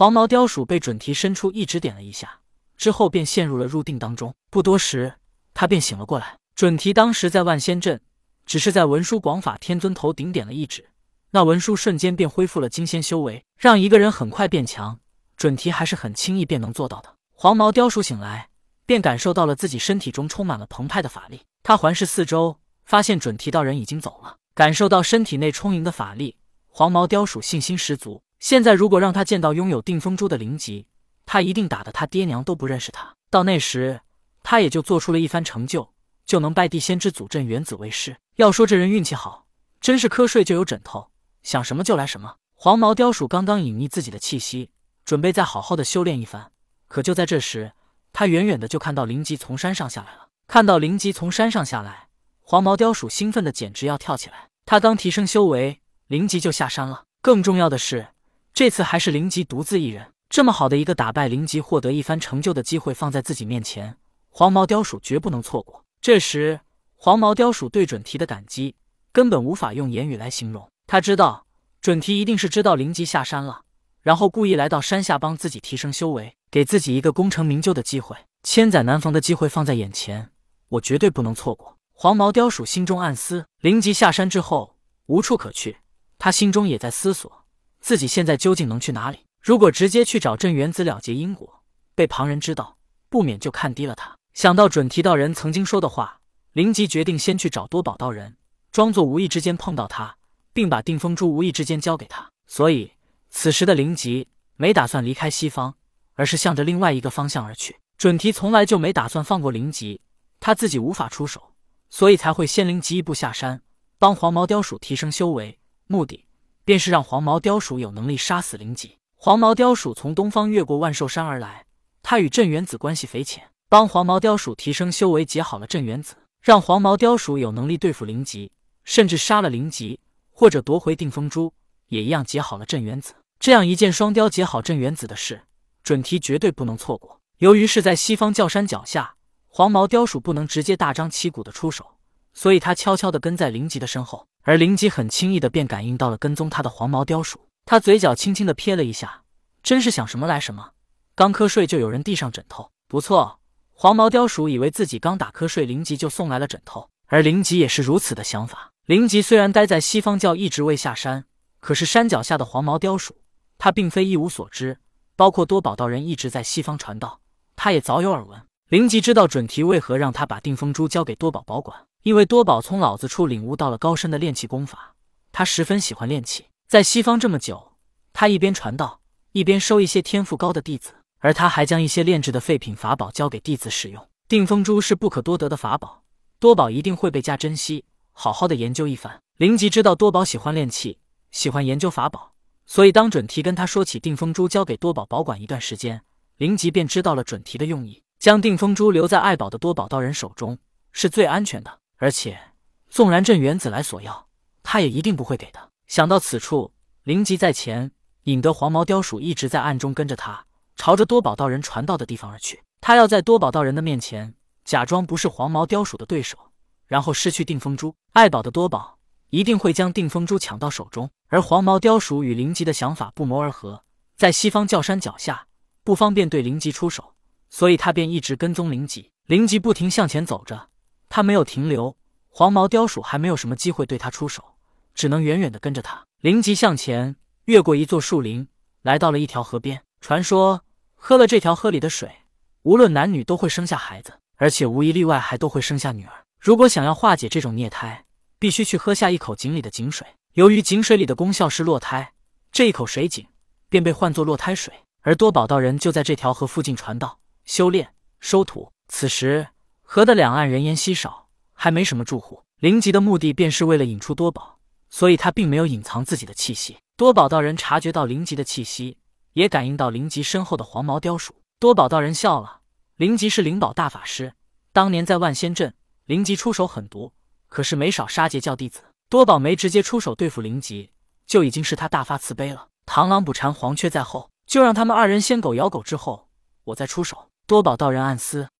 黄毛雕鼠被准提伸出一指点了一下，之后便陷入了入定当中。不多时，他便醒了过来。准提当时在万仙阵，只是在文殊广法天尊头顶点了一指，那文殊瞬间便恢复了金仙修为，让一个人很快变强。准提还是很轻易便能做到的。黄毛雕鼠醒来，便感受到了自己身体中充满了澎湃的法力。他环视四周，发现准提道人已经走了。感受到身体内充盈的法力，黄毛雕鼠信心十足。现在如果让他见到拥有定风珠的灵吉，他一定打得他爹娘都不认识他。到那时，他也就做出了一番成就。就能拜地仙之祖镇元子为师。要说这人运气好，真是瞌睡就有枕头，想什么就来什么。黄毛雕鼠刚刚隐匿自己的气息，准备再好好的修炼一番。可就在这时，他远远的就看到灵吉从山上下来了。看到灵吉从山上下来，黄毛雕鼠兴奋的简直要跳起来。他刚提升修为，灵吉就下山了。更重要的是，这次还是灵吉独自一人。这么好的一个打败灵吉、获得一番成就的机会放在自己面前，黄毛雕鼠绝不能错过。这时，黄毛雕鼠对准提的感激根本无法用言语来形容。他知道准提一定是知道灵吉下山了，然后故意来到山下帮自己提升修为，给自己一个功成名就的机会。千载难逢的机会放在眼前，我绝对不能错过。黄毛雕鼠心中暗思：灵吉下山之后无处可去，他心中也在思索自己现在究竟能去哪里。如果直接去找镇元子了结因果，被旁人知道，不免就看低了他。想到准提道人曾经说的话，灵吉决定先去找多宝道人，装作无意之间碰到他，并把定风珠无意之间交给他。所以，此时的灵吉没打算离开西方，而是向着另外一个方向而去。准提从来就没打算放过灵吉，他自己无法出手，所以才会先灵吉一步下山，帮黄毛雕鼠提升修为，目的便是让黄毛雕鼠有能力杀死灵吉。黄毛雕鼠从东方越过万寿山而来，他与镇元子关系匪浅。帮黄毛雕鼠提升修为，结好了镇元子，让黄毛雕鼠有能力对付灵吉，甚至杀了灵吉或者夺回定风珠，也一样结好了镇元子。这样一箭双雕结好镇元子的事，准提绝对不能错过。由于是在西方教山脚下，黄毛雕鼠不能直接大张旗鼓的出手，所以他悄悄的跟在灵吉的身后，而灵吉很轻易的便感应到了跟踪他的黄毛雕鼠，他嘴角轻轻的撇了一下，真是想什么来什么。刚瞌睡就有人递上枕头，不错。黄毛雕鼠以为自己刚打瞌睡，灵吉就送来了枕头，而灵吉也是如此的想法。灵吉虽然待在西方教，一直未下山，可是山脚下的黄毛雕鼠，他并非一无所知。包括多宝道人一直在西方传道，他也早有耳闻。灵吉知道准提为何让他把定风珠交给多宝保管，因为多宝从老子处领悟到了高深的炼气功法，他十分喜欢炼气。在西方这么久，他一边传道，一边收一些天赋高的弟子。而他还将一些炼制的废品法宝交给弟子使用。定风珠是不可多得的法宝，多宝一定会倍加珍惜，好好的研究一番。灵吉知道多宝喜欢炼气，喜欢研究法宝，所以当准提跟他说起定风珠交给多宝保管一段时间，灵吉便知道了准提的用意，将定风珠留在爱宝的多宝道人手中是最安全的，而且纵然镇元子来索要，他也一定不会给的。想到此处，灵吉在前，引得黄毛雕鼠一直在暗中跟着他。朝着多宝道人传道的地方而去，他要在多宝道人的面前假装不是黄毛雕鼠的对手，然后失去定风珠。爱宝的多宝一定会将定风珠抢到手中，而黄毛雕鼠与灵吉的想法不谋而合，在西方教山脚下不方便对灵吉出手，所以他便一直跟踪灵吉。灵吉不停向前走着，他没有停留，黄毛雕鼠还没有什么机会对他出手，只能远远的跟着他。灵吉向前越过一座树林，来到了一条河边，传说。喝了这条河里的水，无论男女都会生下孩子，而且无一例外还都会生下女儿。如果想要化解这种孽胎，必须去喝下一口井里的井水。由于井水里的功效是落胎，这一口水井便被唤作落胎水。而多宝道人就在这条河附近传道、修炼、收徒。此时河的两岸人烟稀少，还没什么住户。灵吉的目的便是为了引出多宝，所以他并没有隐藏自己的气息。多宝道人察觉到灵吉的气息。也感应到灵吉身后的黄毛雕鼠，多宝道人笑了。灵吉是灵宝大法师，当年在万仙阵，灵吉出手狠毒，可是没少杀截教弟子。多宝没直接出手对付灵吉，就已经是他大发慈悲了。螳螂捕蝉，黄雀在后，就让他们二人先狗咬狗之后，我再出手。多宝道人暗思。